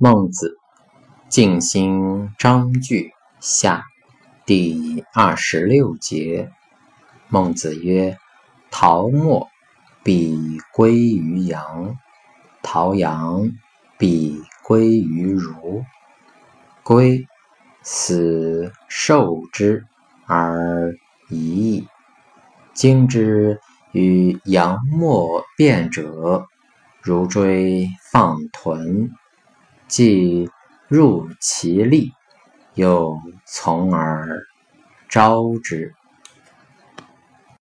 孟子《静心章句下》第二十六节。孟子曰：“陶墨，必归于阳；陶阳，必归于儒。归，死受之而已矣。今之与阳墨辩者，如追放豚。”既入其利，又从而招之。